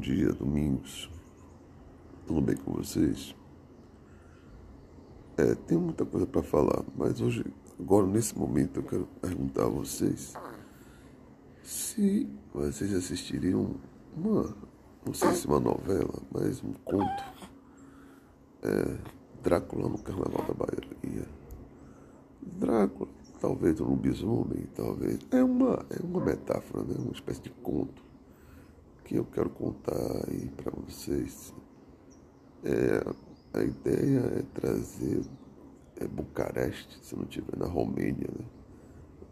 dia, domingos. Tudo bem com vocês? É, tenho muita coisa para falar, mas hoje, agora nesse momento, eu quero perguntar a vocês se vocês assistiriam uma, não sei se uma novela, mas um conto. É, Drácula no Carnaval da Bahia. Drácula, talvez um lobisomem, talvez. É uma, é uma metáfora, né? uma espécie de conto que eu quero contar aí para vocês. É, a ideia é trazer é, Bucareste, se não estiver na Romênia. Né?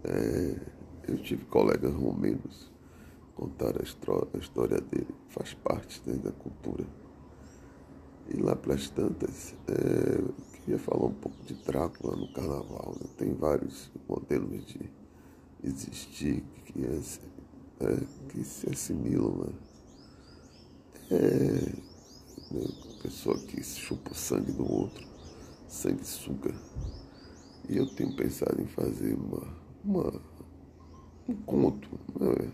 É, eu tive colegas romenos contar a, a história dele, faz parte né, da cultura. E lá pelas tantas, é, eu queria falar um pouco de Drácula no carnaval. Né? Tem vários modelos de existir que, é, que se assimilam. Né? É pessoa que chupa o sangue do outro, sangue suga. E eu tenho pensado em fazer uma, uma um conto, não é,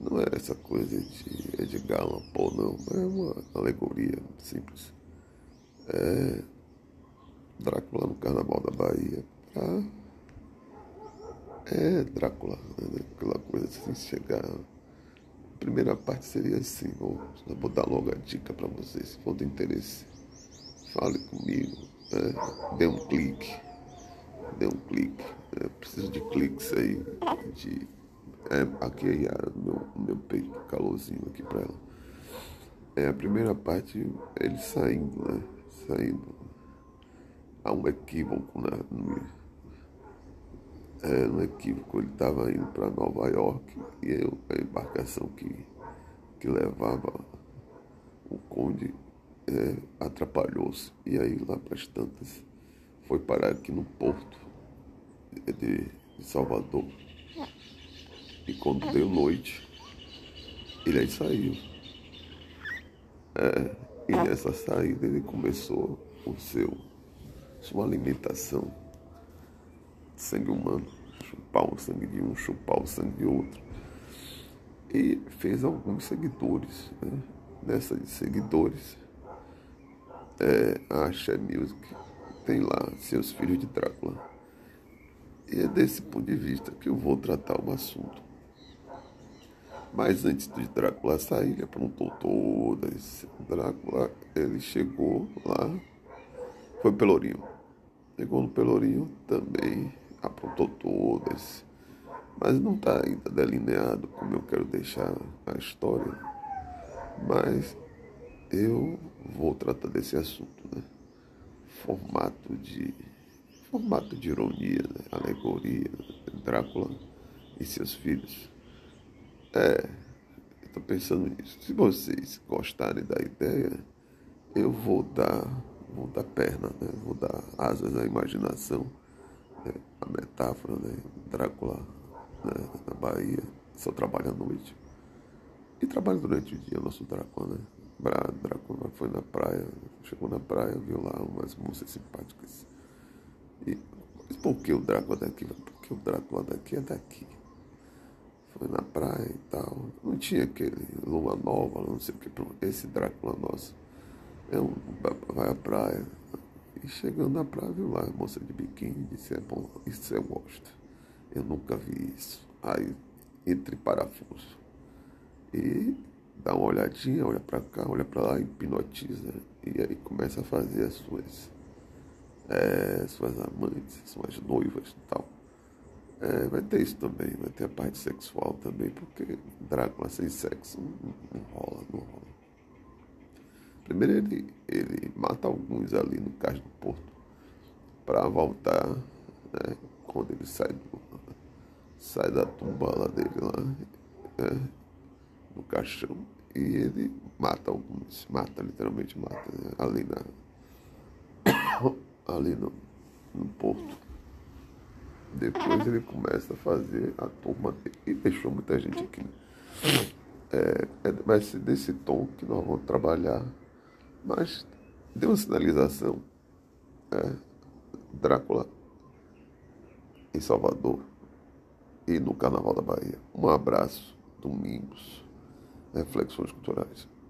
não é essa coisa de Edgar Allan Poe, não, é uma alegoria simples. É Drácula no Carnaval da Bahia, pra, é Drácula, né, aquela coisa assim, chegar primeira parte seria assim, vou, vou dar logo a dica para vocês, se for do interesse, fale comigo, né? dê um clique, dê um clique, né? preciso de cliques aí, de, é, aqui aí meu, meu peito, calorzinho aqui para ela. É, a primeira parte, ele saindo, né? Saindo. Há um equívoco na, no, é, no equívoco, ele estava indo para Nova York e eu, a embarcação que, que levava o conde é, atrapalhou-se. E aí, lá para as tantas, foi parar aqui no porto de, de Salvador. E quando deu noite, ele aí saiu. É, e nessa saída ele começou o seu, sua alimentação sangue humano, chupar o sangue de um, chupar o sangue de outro. E fez alguns seguidores, né? Dessas seguidores, é, a Axé Music tem lá seus filhos de Drácula. E é desse ponto de vista que eu vou tratar o assunto. Mas antes de Drácula sair, ele aprontou todas. Drácula, ele chegou lá, foi Pelourinho. Chegou no Pelourinho também aprontou todas, mas não está ainda delineado como eu quero deixar a história. Mas eu vou tratar desse assunto, né? Formato de formato de ironia, né? alegoria, Drácula e seus filhos. É, estou pensando nisso. Se vocês gostarem da ideia, eu vou dar, vou dar perna, né? vou dar asas à imaginação a metáfora, né? Drácula né? na Bahia, só trabalha à noite. E trabalha durante o dia, nosso Drácula, né? Drácula foi na praia, chegou na praia, viu lá umas moças simpáticas. E mas por que o Drácula daqui? Porque o Drácula daqui é daqui. Foi na praia e tal. Não tinha aquele lua nova, não sei o que. Esse Drácula nosso é um, vai à praia, e chegando na praia, viu lá a moça de biquíni, disse, é bom, isso eu gosto. Eu nunca vi isso. Aí, entre parafuso. E dá uma olhadinha, olha para cá, olha para lá, hipnotiza. E aí começa a fazer as suas, é, suas amantes, suas noivas e tal. É, vai ter isso também, vai ter a parte sexual também, porque Drácula sem sexo não, não rola, não rola. Primeiro ele, ele mata alguns ali no cais do porto para voltar, né, quando ele sai, do, sai da tumba lá dele lá, né, no caixão, e ele mata alguns, mata, literalmente mata, né, ali na ali no, no porto. Depois ele começa a fazer a turma e deixou muita gente aqui. Né? É, é, vai ser desse tom que nós vamos trabalhar mas deu uma sinalização. É, Drácula em Salvador e no Carnaval da Bahia. Um abraço, domingos. reflexões culturais.